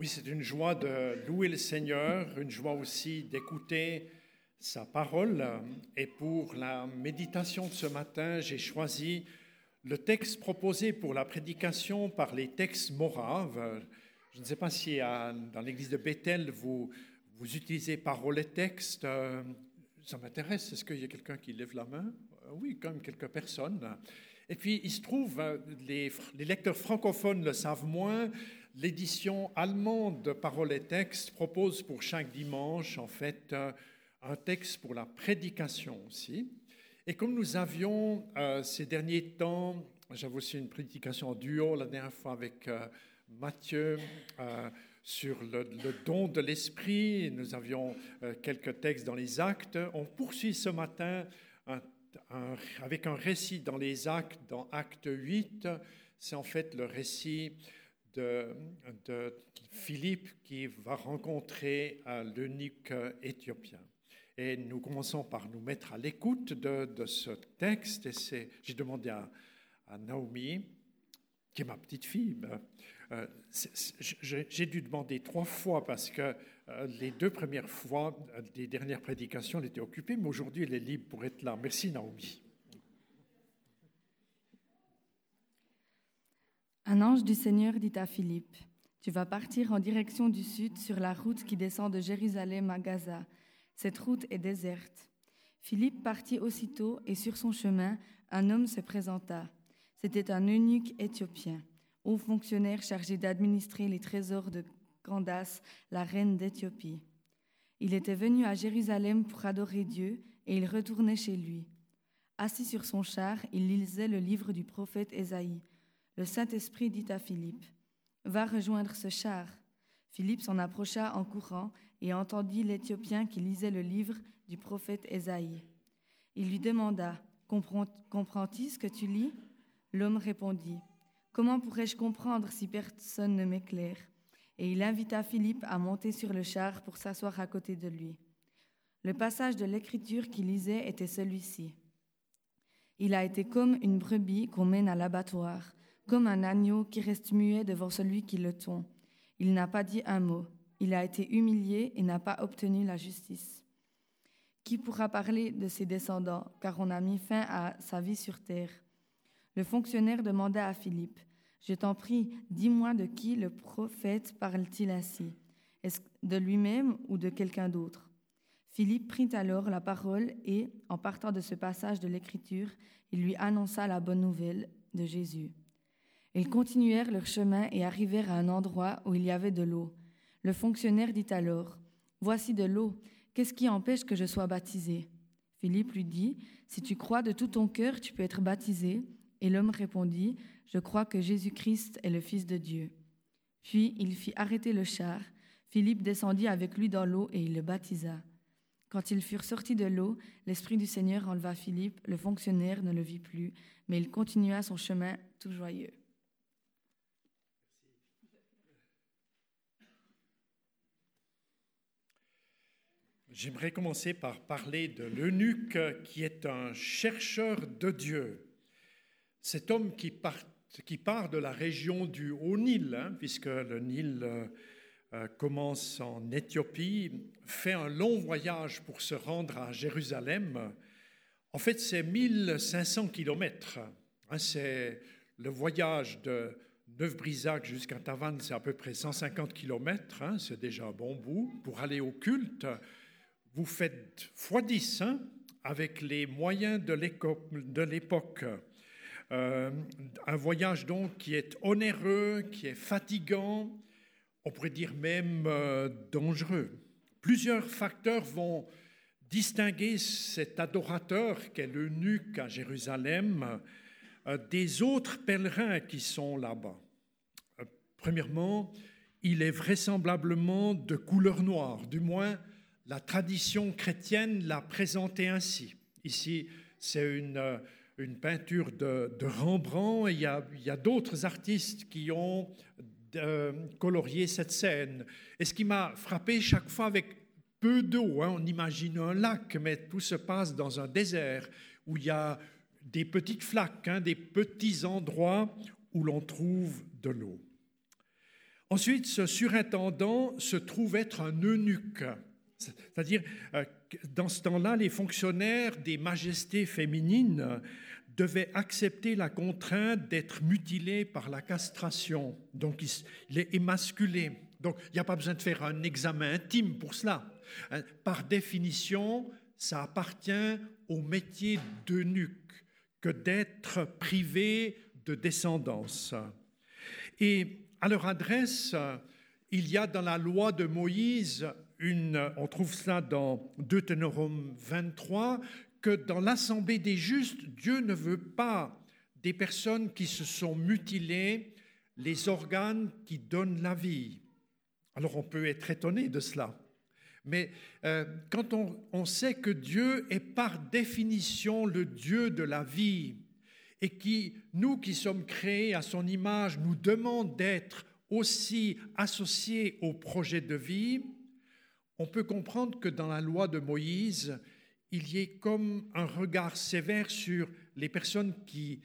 Oui, c'est une joie de louer le Seigneur, une joie aussi d'écouter sa parole. Et pour la méditation de ce matin, j'ai choisi le texte proposé pour la prédication par les textes moraves. Je ne sais pas si dans l'église de Bethel, vous, vous utilisez parole et texte. Ça m'intéresse. Est-ce qu'il y a quelqu'un qui lève la main? Oui, quand même quelques personnes. Et puis, il se trouve, les, les lecteurs francophones le savent moins, L'édition allemande de Paroles et Textes propose pour chaque dimanche, en fait, euh, un texte pour la prédication aussi. Et comme nous avions euh, ces derniers temps, j'avais aussi une prédication en duo la dernière fois avec euh, Mathieu sur le, don de l'esprit, nous avions quelques textes dans les actes. On poursuit ce matin avec un récit dans les actes, dans Acte 8. C'est en fait le récit de, Philippe qui va rencontrer l'eunuque éthiopien. Et nous commençons par nous mettre à l'écoute de, ce texte. Et j'ai demandé à, Naomi, qui est ma petite fille, ben, euh, j'ai dû demander trois fois parce que euh, les deux premières fois des dernières prédications, elle était occupée, mais aujourd'hui elle est libre pour être là. Merci Naomi. Un ange du Seigneur dit à Philippe, Tu vas partir en direction du sud sur la route qui descend de Jérusalem à Gaza. Cette route est déserte. Philippe partit aussitôt et sur son chemin, un homme se présenta. C'était un eunuque éthiopien, haut fonctionnaire chargé d'administrer les trésors de Candace, la reine d'Éthiopie. Il était venu à Jérusalem pour adorer Dieu et il retournait chez lui. Assis sur son char, il lisait le livre du prophète Ésaïe. Le Saint-Esprit dit à Philippe, Va rejoindre ce char. Philippe s'en approcha en courant et entendit l'Éthiopien qui lisait le livre du prophète Ésaïe. Il lui demanda, Comprends-tu ce que tu lis? L'homme répondit, Comment pourrais-je comprendre si personne ne m'éclaire? Et il invita Philippe à monter sur le char pour s'asseoir à côté de lui. Le passage de l'écriture qu'il lisait était celui-ci. Il a été comme une brebis qu'on mène à l'abattoir comme un agneau qui reste muet devant celui qui le tond. Il n'a pas dit un mot. Il a été humilié et n'a pas obtenu la justice. Qui pourra parler de ses descendants, car on a mis fin à sa vie sur terre? Le fonctionnaire demanda à Philippe, Je t'en prie, dis-moi de qui le prophète parle-t-il ainsi? Est-ce de lui-même ou de quelqu'un d'autre Philippe prit alors la parole et, en partant de ce passage de l'Écriture, il lui annonça la bonne nouvelle de Jésus. Ils continuèrent leur chemin et arrivèrent à un endroit où il y avait de l'eau. Le fonctionnaire dit alors, Voici de l'eau, qu'est-ce qui empêche que je sois baptisé? Philippe lui dit, Si tu crois de tout ton cœur, tu peux être baptisé. Et l'homme répondit, Je crois que Jésus-Christ est le Fils de Dieu. Puis il fit arrêter le char. Philippe descendit avec lui dans l'eau et il le baptisa. Quand ils furent sortis de l'eau, l'Esprit du Seigneur enleva Philippe, le fonctionnaire ne le vit plus, mais il continua son chemin tout joyeux. J'aimerais commencer par parler de l'eunuque qui est un chercheur de Dieu. Cet homme qui part, de la région du Haut-Nil, hein, puisque le Nil euh, euh, commence en Éthiopie, fait un long voyage pour se rendre à Jérusalem. En fait, c'est 1500 kilomètres. Hein, c'est le voyage de Neuf-Brisac jusqu'à Tavannes, c'est à peu près 150 kilomètres. Hein, c'est déjà un bon bout pour aller au culte vous faites x10 hein, avec les moyens de l'époque. Euh, un voyage donc qui est onéreux, qui est fatigant, on pourrait dire même euh, dangereux. Plusieurs facteurs vont distinguer cet adorateur qu'est l'eunuque à Jérusalem euh, des autres pèlerins qui sont là-bas. premièrement, il est vraisemblablement de couleur noire, du moins la tradition chrétienne l'a présenté ainsi. Ici, c'est une, euh, peinture de, Rembrandt et il y a, d'autres artistes qui ont euh, colorié cette scène. Et ce qui m'a frappé chaque fois avec peu d'eau, hein, on imagine un lac, mais tout se passe dans un désert où il y a des petites flaques, hein, des petits endroits où l'on trouve de l'eau. Ensuite, ce surintendant se trouve être un eunuque. C'est-à-dire, euh, dans ce temps-là, les fonctionnaires des majestés féminines devaient accepter la contrainte d'être mutilés par la castration. Donc, il est émasculé. Donc, il n'y a pas besoin de faire un examen intime pour cela. Hein. Par définition, ça appartient au métier d'eunuque que d'être privé de descendance. Et à leur adresse, il y a dans la loi de Moïse, on trouve cela dans Deutéronome 23, que dans l'assemblée des justes, Dieu ne veut pas des personnes qui se sont mutilées les organes qui donnent la vie. Alors on peut être étonné de cela. Mais euh, quand on, on, sait que Dieu est par définition le Dieu de la vie et qui, nous qui sommes créés à son image, nous demande d'être aussi associés au projet de vie, on peut comprendre que dans la loi de Moïse, il y ait comme un regard sévère sur les personnes qui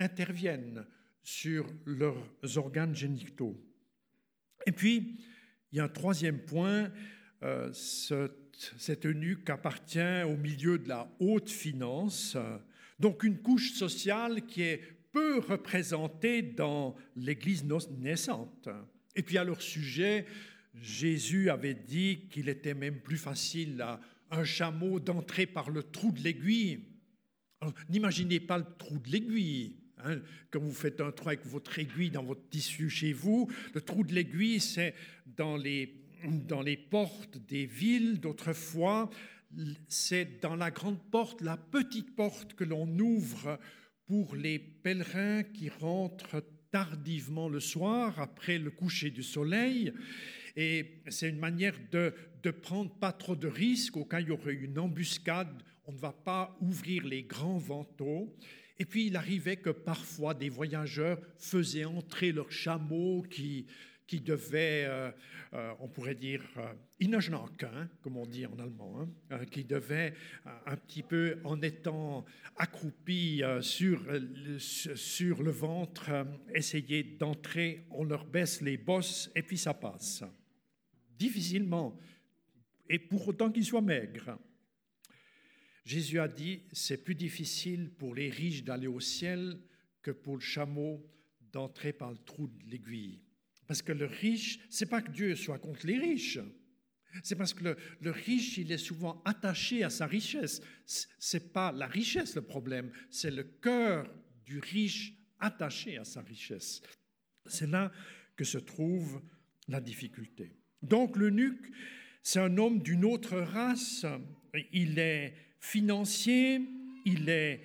interviennent sur leurs organes génitaux. Et puis, il y a un troisième point, euh, cet eunuque appartient au milieu de la haute finance, donc une couche sociale qui est peu représentée dans l'Église naissante. Et puis à leur sujet, Jésus avait dit qu'il était même plus facile à un chameau d'entrer par le trou de l'aiguille. N'imaginez pas le trou de l'aiguille. Hein. Quand vous faites un trou avec votre aiguille dans votre tissu chez vous, le trou de l'aiguille, c'est dans les, dans les portes des villes d'autrefois, c'est dans la grande porte, la petite porte que l'on ouvre pour les pèlerins qui rentrent tardivement le soir après le coucher du soleil. Et c'est une manière de, de prendre pas trop de risques au cas où il y aurait une embuscade. On ne va pas ouvrir les grands vantaux. Et puis il arrivait que parfois des voyageurs faisaient entrer leurs chameaux qui, devaient, euh, euh, on pourrait dire, euh, hein, comme on dit en allemand, hein, euh, qui devaient un petit peu, en étant accroupis sur le ventre, essayer d'entrer, on leur baisse les bosses et puis ça passe. Difficilement, et pour autant qu'ils soient maigres. Jésus a dit, c'est plus difficile pour les riches d'aller au ciel que pour le chameau d'entrer par le trou de l'aiguille. Parce que le riche, c'est pas que Dieu soit contre les riches. C'est parce que le, le, riche, il est souvent attaché à sa richesse. C'est pas la richesse le problème, c'est le cœur du riche attaché à sa richesse. C'est là que se trouve la difficulté. Donc l'eunuque, c'est un homme d'une autre race. Il est financier, il est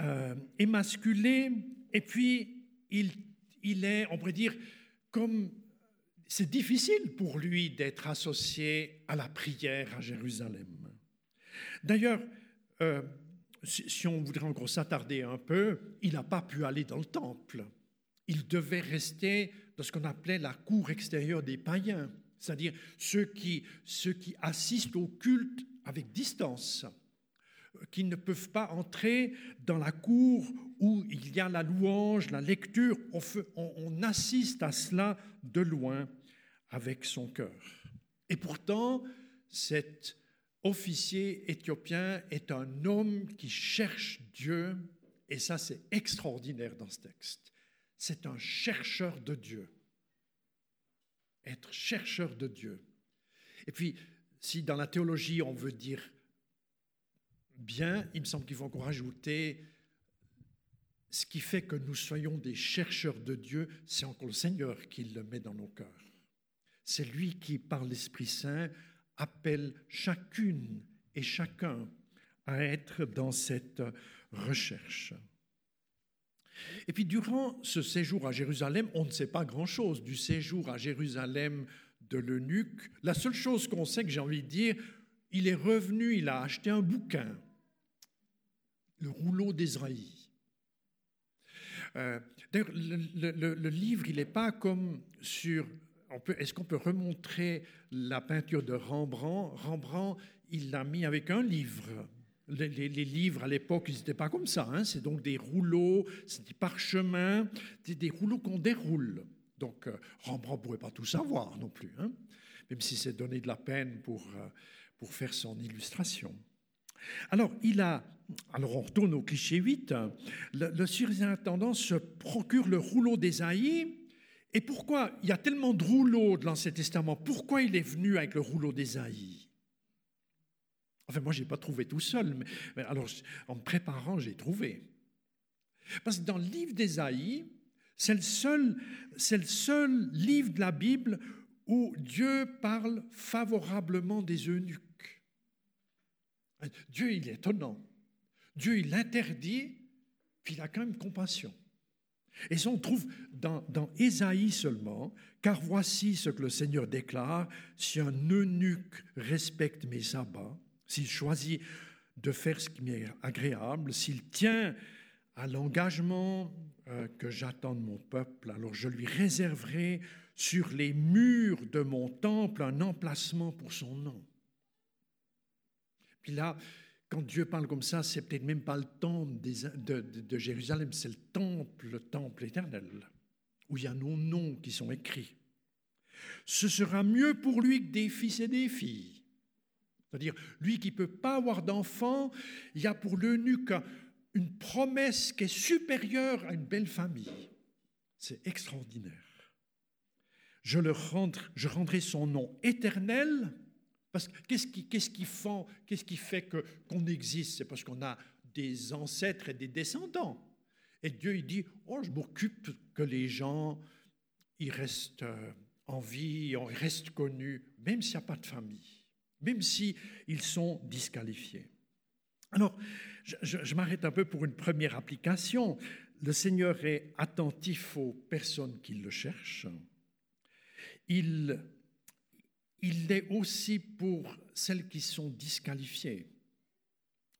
euh, émasculé, et puis il, est, on pourrait dire, comme c'est difficile pour lui d'être associé à la prière à Jérusalem. D'ailleurs, euh, si on voudrait encore s'attarder un peu, il n'a pas pu aller dans le temple. Il devait rester dans ce qu'on appelait la cour extérieure des païens, c'est-à-dire ceux qui, ceux qui assistent au culte avec distance qui ne peuvent pas entrer dans la cour où il y a la louange, la lecture. On, on, assiste à cela de loin avec son cœur. Et pourtant, cet officier éthiopien est un homme qui cherche Dieu, et ça c'est extraordinaire dans ce texte. C'est un chercheur de Dieu. Être chercheur de Dieu. Et puis, si dans la théologie on veut dire bien, il me semble qu'il faut encore rajouter ce qui fait que nous soyons des chercheurs de Dieu, c'est encore le Seigneur qui le met dans nos cœurs. C'est lui qui, par l'Esprit Saint, appelle chacune et chacun à être dans cette recherche. Et puis durant ce séjour à Jérusalem, on ne sait pas grand-chose du séjour à Jérusalem de l'eunuque. La seule chose qu'on sait que j'ai envie de dire, il est revenu, il a acheté un bouquin le rouleau d'Israël. Euh, D'ailleurs, le, livre, il n'est pas comme sur... Est-ce qu'on peut remontrer la peinture de Rembrandt? Rembrandt, il l'a mis avec un livre. Les, livres à l'époque, ils n'étaient pas comme ça. Hein. C'est donc des rouleaux, c'est des parchemins, des, des rouleaux qu'on déroule. Donc euh, Rembrandt ne pourrait pas tout savoir non plus, hein, même si c'est donné de la peine pour, euh, pour faire son illustration. Alors, il a, alors on retourne au cliché 8, le, le surintendant se procure le rouleau d'Ésaïe. Et pourquoi? Il y a tellement de rouleaux de l'Ancien Testament Pourquoi il est venu avec le rouleau d'Ésaïe Enfin, moi, je n'ai pas trouvé tout seul, mais, alors en me préparant, j'ai trouvé. Parce que dans le livre d'Ésaïe, c'est le, seul, le seul livre de la Bible où Dieu parle favorablement des eunuques. Dieu, il est étonnant. Dieu, il interdit, puis il a quand même compassion. Et ça, on trouve dans, dans Ésaïe seulement, car voici ce que le Seigneur déclare, si un eunuque respecte mes sabbats, s'il choisit de faire ce qui m'est agréable, s'il tient à l'engagement euh, que j'attends de mon peuple, alors je lui réserverai sur les murs de mon temple un emplacement pour son nom. Puis là, quand Dieu parle comme ça, c'est peut-être même pas le temple de, de Jérusalem, c'est le temple, le temple éternel, où il y a nos noms qui sont écrits. Ce sera mieux pour lui que des fils et des filles. C'est-à-dire, lui qui ne peut pas avoir d'enfants, il y a pour l'eunuque une promesse qui est supérieure à une belle famille. C'est extraordinaire. Je, le rendre, je rendrai son nom éternel, parce que qu'est-ce qui, qu'est-ce qui, qu'est-ce qui fait que, qu'on existe? C'est parce qu'on a des ancêtres et des descendants. Et Dieu, il dit, oh, je m'occupe que les gens, ils restent euh, en vie, ils restent connus, même s'il n'y a pas de famille, même s'ils sont disqualifiés. Alors, je, m'arrête un peu pour une première application. Le Seigneur est attentif aux personnes qui le cherchent. Il, il l'est aussi pour celles qui sont disqualifiées.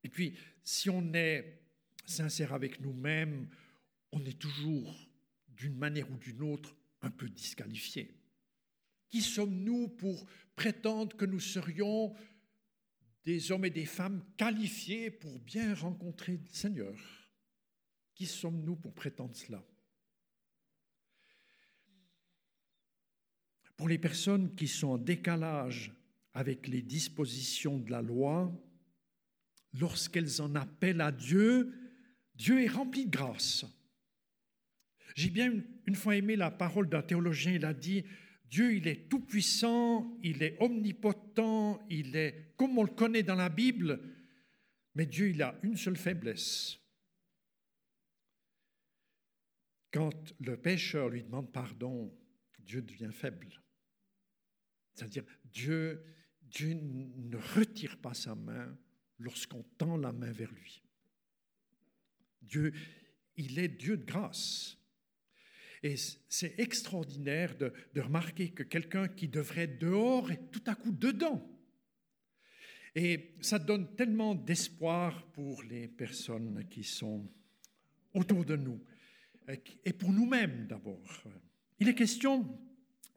Et puis, si on est sincère avec nous-mêmes, on est toujours, d'une manière ou d'une autre, un peu disqualifié. Qui sommes-nous pour prétendre que nous serions des hommes et des femmes qualifiés pour bien rencontrer le Seigneur? Qui sommes-nous pour prétendre cela? Pour les personnes qui sont en décalage avec les dispositions de la loi, lorsqu'elles en appellent à Dieu, Dieu est rempli de grâce. J'ai bien une fois aimé la parole d'un théologien, il a dit, Dieu, il est tout-puissant, il est omnipotent, il est comme on le connaît dans la Bible, mais Dieu, il a une seule faiblesse. Quand le pécheur lui demande pardon, Dieu devient faible. C'est-à-dire, Dieu, Dieu ne retire pas sa main lorsqu'on tend la main vers lui. Dieu, il est Dieu de grâce. Et c'est extraordinaire de, remarquer que quelqu'un qui devrait être dehors est tout à coup dedans. Et ça donne tellement d'espoir pour les personnes qui sont autour de nous et pour nous-mêmes d'abord. Il est question,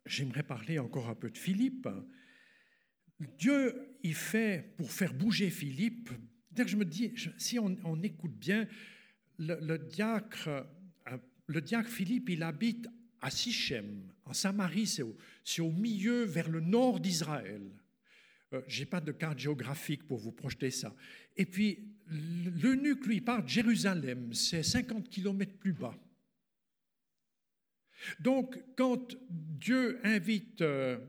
j'aimerais parler encore un peu de Philippe. Dieu y fait pour faire bouger Philippe. Je me dis, si on, écoute bien, le diacre le diacre Philippe, il habite à Sichem, en Samarie, c'est au, milieu, vers le nord d'Israël. Euh, Je n'ai pas de carte géographique pour vous projeter ça. Et puis, l'eunuque, lui, part de Jérusalem, c'est 50 kilomètres plus bas. Donc, quand Dieu invite euh,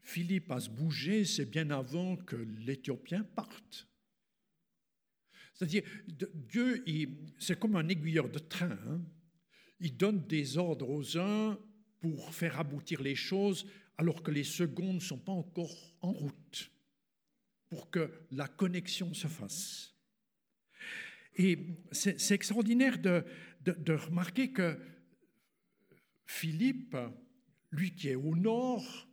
Philippe à se bouger, c'est bien avant que l'Éthiopien parte. C'est-à-dire, Dieu, c'est comme un aiguilleur de train. Hein il donne des ordres aux uns pour faire aboutir les choses alors que les secondes ne sont pas encore en route pour que la connexion se fasse. Et c'est extraordinaire de, de, remarquer que Philippe, lui qui est au nord,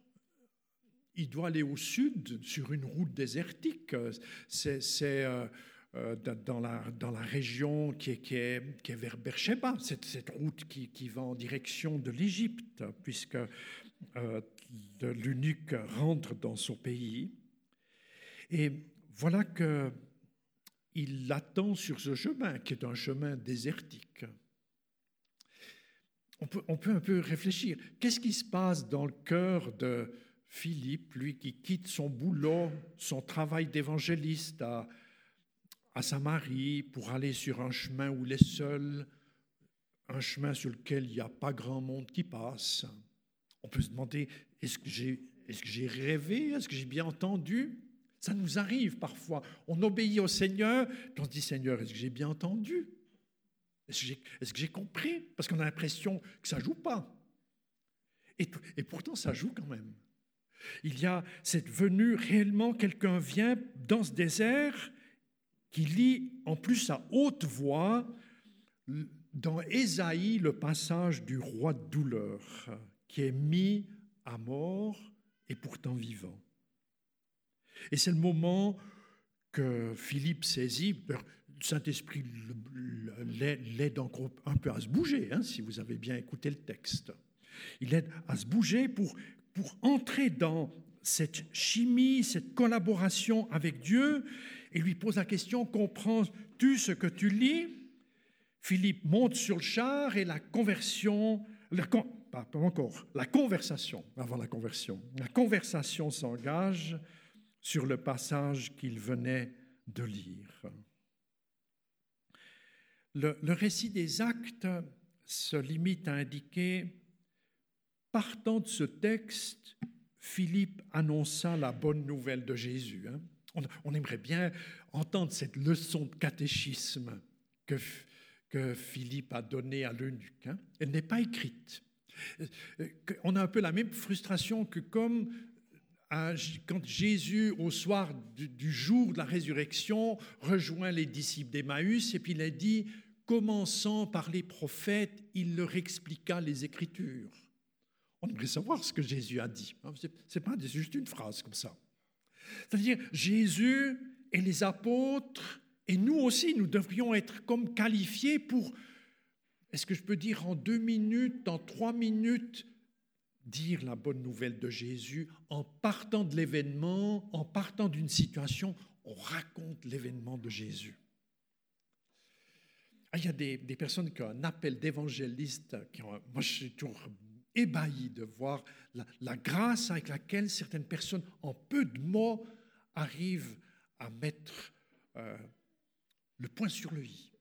il doit aller au sud sur une route désertique. C'est euh, dans, la, dans la région qui est, qui est, qui est vers Beersheba, cette, cette route qui, qui, va en direction de l'Égypte, puisque euh, l'eunuque rentre dans son pays. Et voilà que il l'attend sur ce chemin, qui est un chemin désertique. on peut, on peut un peu réfléchir. Qu'est-ce qui se passe dans le cœur de Philippe, lui qui quitte son boulot, son travail d'évangéliste à, à Samarie pour aller sur un chemin où il est seul, un chemin sur lequel il n'y a pas grand monde qui passe. On peut se demander, est-ce que j'ai rêvé? Est-ce que j'ai bien entendu? Ça nous arrive parfois. On obéit au Seigneur, puis on se dit, Seigneur, est-ce que j'ai bien entendu? Est-ce que j'ai compris? Parce qu'on a l'impression que ça joue pas. Et pourtant, ça joue quand même. Il y a cette venue, réellement, quelqu'un vient dans ce désert qui lit en plus à haute voix dans Ésaïe le passage du roi de douleur qui est mis à mort et pourtant vivant. Et c'est le moment que Philippe saisit. Le Saint-Esprit l'aide encore un peu à se bouger, hein, si vous avez bien écouté le texte. Il l'aide à se bouger pour, pour entrer dans cette chimie, cette collaboration avec Dieu et lui pose la question, comprends-tu ce que tu lis? Philippe monte sur le char et la conversion, pas, encore, la conversation, avant la conversion, la conversation s'engage sur le passage qu'il venait de lire. Le, récit des actes se limite à indiquer, partant de ce texte, Philippe annonça la bonne nouvelle de Jésus. Hein. On, aimerait bien entendre cette leçon de catéchisme que, que Philippe a donnée à l'eunuque. Hein. Elle n'est pas écrite. Euh, on a un peu la même frustration que comme quand Jésus, au soir du, jour de la résurrection, rejoint les disciples d'Emmaüs et puis il a dit, commençant par les prophètes, il leur expliqua les Écritures. On aimerait savoir ce que Jésus a dit. Hein. Ce n'est pas juste une phrase comme ça. C'est-à-dire Jésus et les apôtres, et nous aussi, nous devrions être comme qualifiés pour, est-ce que je peux dire en deux minutes, en trois minutes, dire la bonne nouvelle de Jésus en partant de l'événement, en partant d'une situation, on raconte l'événement de Jésus. Ah, il y a des, personnes qui ont un appel d'évangéliste, moi je suis toujours ébahi de voir la, grâce avec laquelle certaines personnes, en peu de mots, arrivent à mettre euh, le point sur le i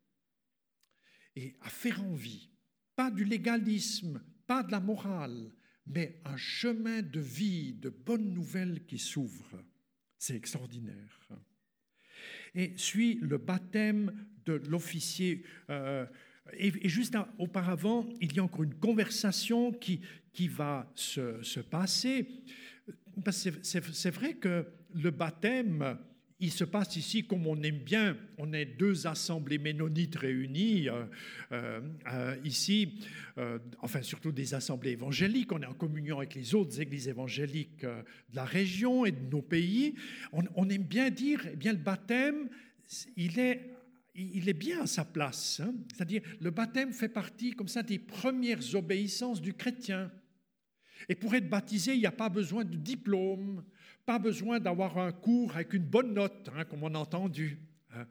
et à faire envie, pas du légalisme, pas de la morale, mais un chemin de vie, de bonnes nouvelles qui s'ouvre. C'est extraordinaire. Et suit le baptême de l'officier. Euh, et, juste auparavant, il y a encore une conversation qui, qui va se, se passer. C'est vrai que le baptême, il se passe ici comme on aime bien. On est deux assemblées ménonites réunies euh, euh, euh, ici, enfin surtout des assemblées évangéliques. On est en communion avec les autres églises évangéliques de la région et de nos pays. On, on aime bien dire, eh bien le baptême, il est il est bien à sa place. Hein. C'est-à-dire, le baptême fait partie, comme ça, des premières obéissances du chrétien. Et pour être baptisé, il n'y a pas besoin de diplôme, pas besoin d'avoir un cours avec une bonne note, hein, comme on a entendu. Hein.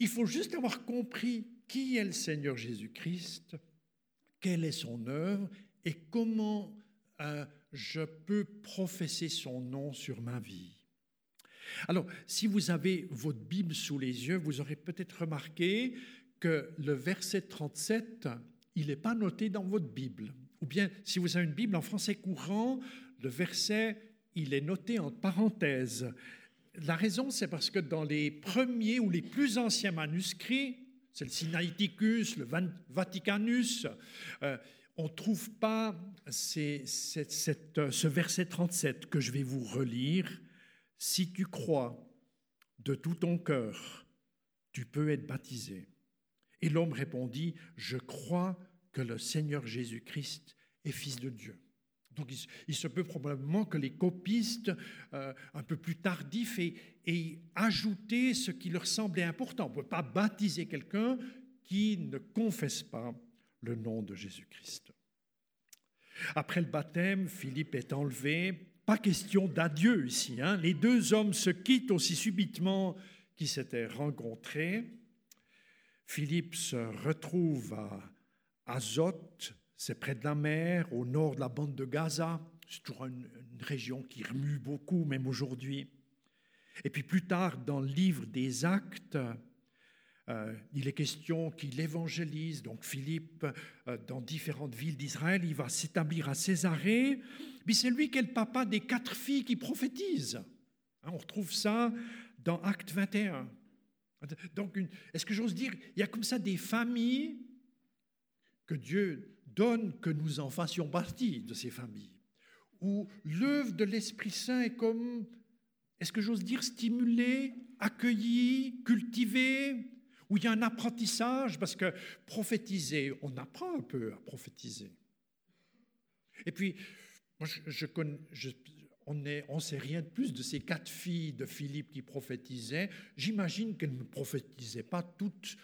Il faut juste avoir compris qui est le Seigneur Jésus-Christ, quelle est son œuvre et comment euh, je peux professer son nom sur ma vie. Alors, si vous avez votre Bible sous les yeux, vous aurez peut-être remarqué que le verset 37, il n'est pas noté dans votre Bible. Ou bien, si vous avez une Bible en français courant, le verset, il est noté en parenthèse. La raison, c'est parce que dans les premiers ou les plus anciens manuscrits, c'est le Sinaiticus, le Vaticanus, euh, on ne trouve pas ce verset 37 que je vais vous relire si tu crois de tout ton cœur, tu peux être baptisé. Et l'homme répondit, je crois que le Seigneur Jésus-Christ est fils de Dieu. Donc il, se peut probablement que les copistes, euh, un peu plus tardifs, aient, ajouté ce qui leur semblait important. On ne peut pas baptiser quelqu'un qui ne confesse pas le nom de Jésus-Christ. Après le baptême, Philippe est enlevé pas question d'adieu ici. Hein. Les deux hommes se quittent aussi subitement qu'ils s'étaient rencontrés. Philippe se retrouve à Azote, c'est près de la mer, au nord de la bande de Gaza. C'est toujours une, région qui remue beaucoup, même aujourd'hui. Et puis plus tard, dans le livre des Actes, euh, il est question qu'il évangélise, donc Philippe, euh, dans différentes villes d'Israël. Il va s'établir à Césarée. Puis c'est lui qui est le papa des quatre filles qui prophétisent. Hein, on retrouve ça dans Acte 21. Donc, est-ce que j'ose dire, il y a comme ça des familles que Dieu donne que nous en fassions partie de ces familles, où l'œuvre de l'Esprit Saint est comme, est-ce que j'ose dire, stimulée, accueillie, cultivée, où il y a un apprentissage, parce que prophétiser, on apprend un peu à prophétiser. Et puis, moi, on ne sait rien de plus de ces quatre filles de Philippe qui prophétisaient. J'imagine qu'elles ne prophétisaient pas toutes,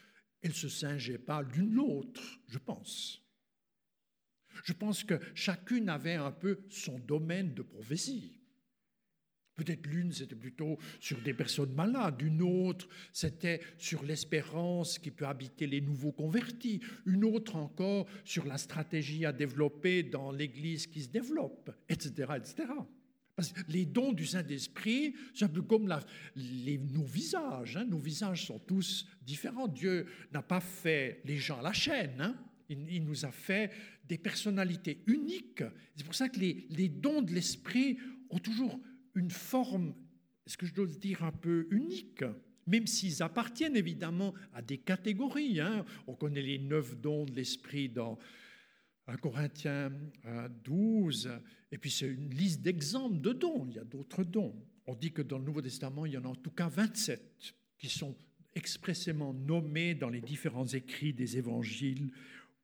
elles ne se singeaient pas l'une l'autre, je pense. Je pense que chacune avait un peu son domaine de prophétie. Peut-être l'une, c'était plutôt sur des personnes malades, une autre, c'était sur l'espérance qui peut habiter les nouveaux convertis, une autre encore sur la stratégie à développer dans l'Église qui se développe, etc. etc. Parce les dons du Saint-Esprit, c'est un peu comme les, nos visages. Hein. Nos visages sont tous différents. Dieu n'a pas fait les gens à la chaîne. Hein. Il, nous a fait des personnalités uniques. C'est pour ça que les dons de l'Esprit ont toujours une forme, est-ce que je dois dire, un peu unique même s'ils appartiennent évidemment à des catégories. Hein. On connaît les neuf dons de l'Esprit dans 1 Corinthiens 12, et puis c'est une liste d'exemples de dons. Il y a d'autres dons. On dit que dans le Nouveau Testament, il y en a en tout cas 27 qui sont expressément nommés dans les différents écrits des évangiles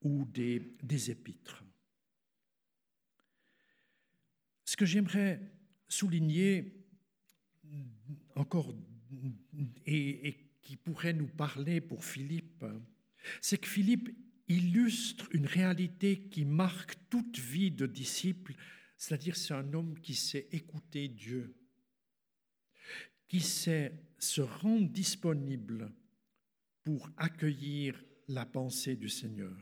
ou des, des épîtres. Ce que j'aimerais souligner encore et, qui pourrait nous parler pour Philippe, c'est que Philippe illustre une réalité qui marque toute vie de disciple, c'est-à-dire c'est un homme qui sait écouter Dieu, qui sait se rendre disponible pour accueillir la pensée du Seigneur.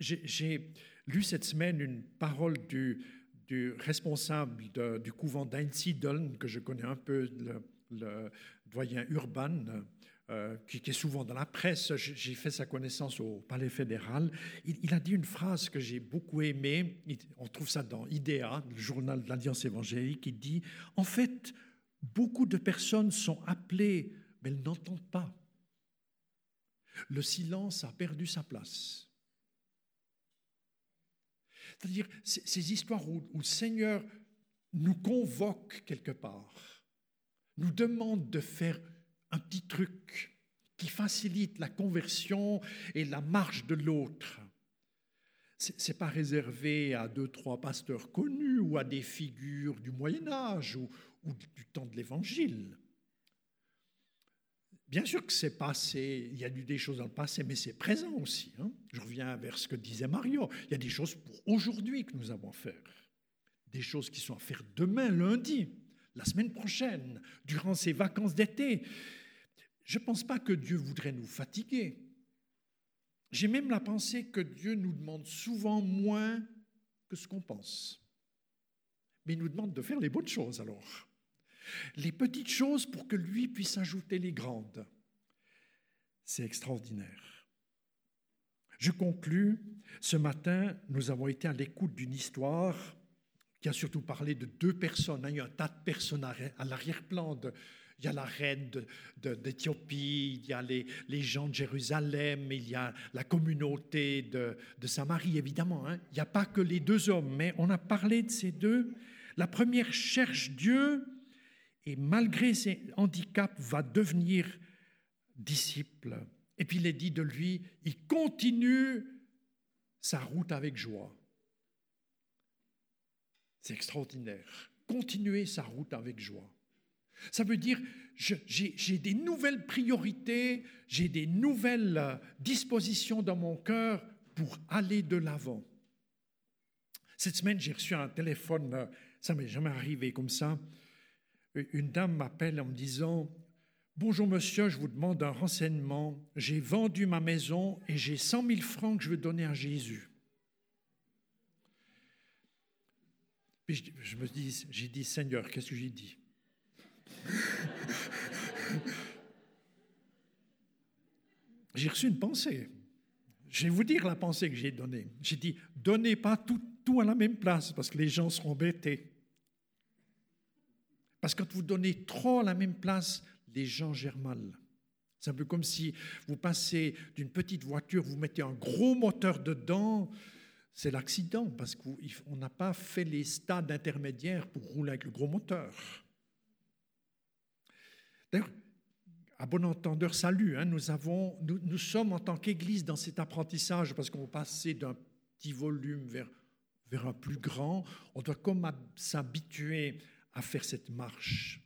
J'ai lu cette semaine une parole du, responsable du couvent d'Einsiedel, que je connais un peu, le, le doyen Urban, euh, qui, est souvent dans la presse, j'ai fait sa connaissance au Palais fédéral, il, a dit une phrase que j'ai beaucoup aimée, on trouve ça dans IDEA, le journal de l'Alliance évangélique, il dit, en fait, beaucoup de personnes sont appelées, mais elles n'entendent pas. Le silence a perdu sa place. C'est-à-dire ces histoires où, le Seigneur nous convoque quelque part, nous demande de faire un petit truc qui facilite la conversion et la marche de l'autre. Ce n'est pas réservé à deux, trois pasteurs connus ou à des figures du Moyen Âge ou, du temps de l'Évangile. Bien sûr que c'est passé, il y a eu des choses dans le passé, mais c'est présent aussi. Hein. Je reviens vers ce que disait Mario. Il y a des choses pour aujourd'hui que nous avons à faire. Des choses qui sont à faire demain, lundi, la semaine prochaine, durant ces vacances d'été. Je ne pense pas que Dieu voudrait nous fatiguer. J'ai même la pensée que Dieu nous demande souvent moins que ce qu'on pense. Mais il nous demande de faire les bonnes choses alors. Les petites choses pour que lui puisse ajouter les grandes. C'est extraordinaire. Je conclus. Ce matin, nous avons été à l'écoute d'une histoire qui a surtout parlé de deux personnes. Il y a un tas de personnes à l'arrière-plan il y a la reine d'Éthiopie, il y a les, gens de Jérusalem, il y a la communauté de, Samarie, évidemment. Hein. Il n'y a pas que les deux hommes, mais on a parlé de ces deux. La première cherche Dieu et malgré ses handicaps va devenir disciple. Et puis il est dit de lui, il continue sa route avec joie. C'est extraordinaire. Continuer sa route avec joie. Ça veut dire, j'ai des nouvelles priorités, j'ai des nouvelles dispositions dans mon cœur pour aller de l'avant. Cette semaine, j'ai reçu un téléphone, ça m'est jamais arrivé comme ça. Une dame m'appelle en me disant, Bonjour monsieur, je vous demande un renseignement. J'ai vendu ma maison et j'ai 100 000 francs que je veux donner à Jésus. Puis je, me dis, j'ai dit, Seigneur, qu'est-ce que j'ai dit? J'ai reçu une pensée. Je vais vous dire la pensée que j'ai donnée. J'ai dit, donnez pas tout, tout à la même place parce que les gens seront embêtés. Parce que quand vous donnez trop la même place, les gens gèrent mal. C'est un peu comme si vous passez d'une petite voiture, vous mettez un gros moteur dedans, c'est l'accident parce qu'on n'a pas fait les stades intermédiaires pour rouler avec le gros moteur. D'ailleurs, à bon entendeur, salut, hein, nous, sommes en tant qu'Église dans cet apprentissage parce qu'on passer d'un petit volume vers un plus grand. On doit comme s'habituer à faire cette marche.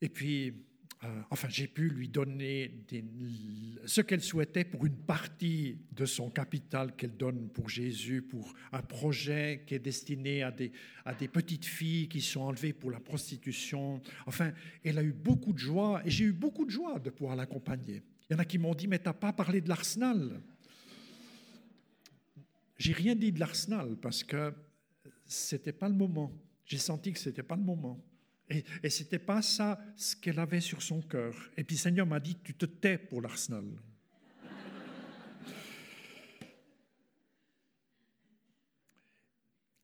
Et puis, euh, enfin, j'ai pu lui donner ce qu'elle souhaitait pour une partie de son capital qu'elle donne pour Jésus, pour un projet qui est destiné à des, à des petites filles qui sont enlevées pour la prostitution. Enfin, elle a eu beaucoup de joie et j'ai eu beaucoup de joie de pouvoir l'accompagner. Il y en a qui m'ont dit, mais tu n'as pas parlé de l'Arsenal. J'ai rien dit de l'Arsenal parce que c'était pas le moment. J'ai senti que c'était pas le moment. Et, et ce n'était pas ça ce qu'elle avait sur son cœur. Et puis Seigneur m'a dit, tu te tais pour l'Arsenal.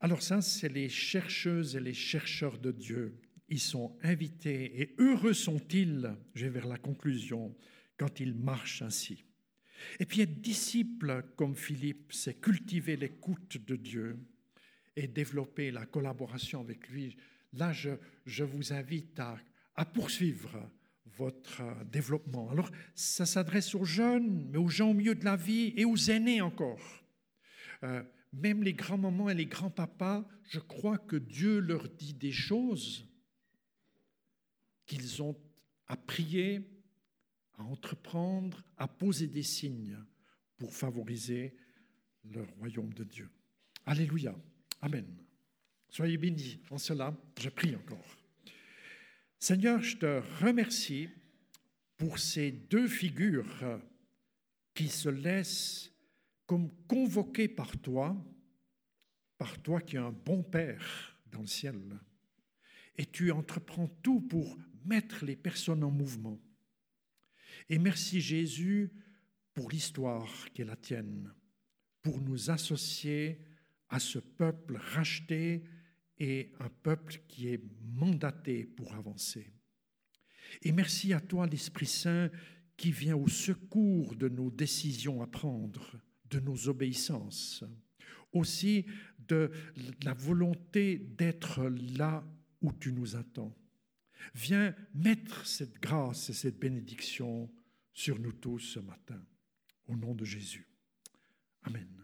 Alors ça, c'est les chercheuses et les chercheurs de Dieu. Ils sont invités et heureux sont-ils, je vais vers la conclusion, quand ils marchent ainsi. Et puis être disciple comme Philippe, c'est cultiver l'écoute de Dieu et développer la collaboration avec lui là, je, vous invite à, poursuivre votre développement. Alors, ça s'adresse aux jeunes, mais aux gens au milieu de la vie et aux aînés encore. Euh, même les grands-mamans et les grands-papas, je crois que Dieu leur dit des choses qu'ils ont à prier, à entreprendre, à poser des signes pour favoriser le royaume de Dieu. Alléluia. Amen. Soyez bénis en cela. Je prie encore. Seigneur, je te remercie pour ces deux figures qui se laissent comme convoquées par toi, par toi qui es un bon Père dans le ciel. Et tu entreprends tout pour mettre les personnes en mouvement. Et merci Jésus pour l'histoire qui est la tienne, pour nous associer à ce peuple racheté et un peuple qui est mandaté pour avancer. Et merci à toi, l'Esprit Saint, qui vient au secours de nos décisions à prendre, de nos obéissances, aussi de la volonté d'être là où tu nous attends. Viens mettre cette grâce et cette bénédiction sur nous tous ce matin. Au nom de Jésus. Amen.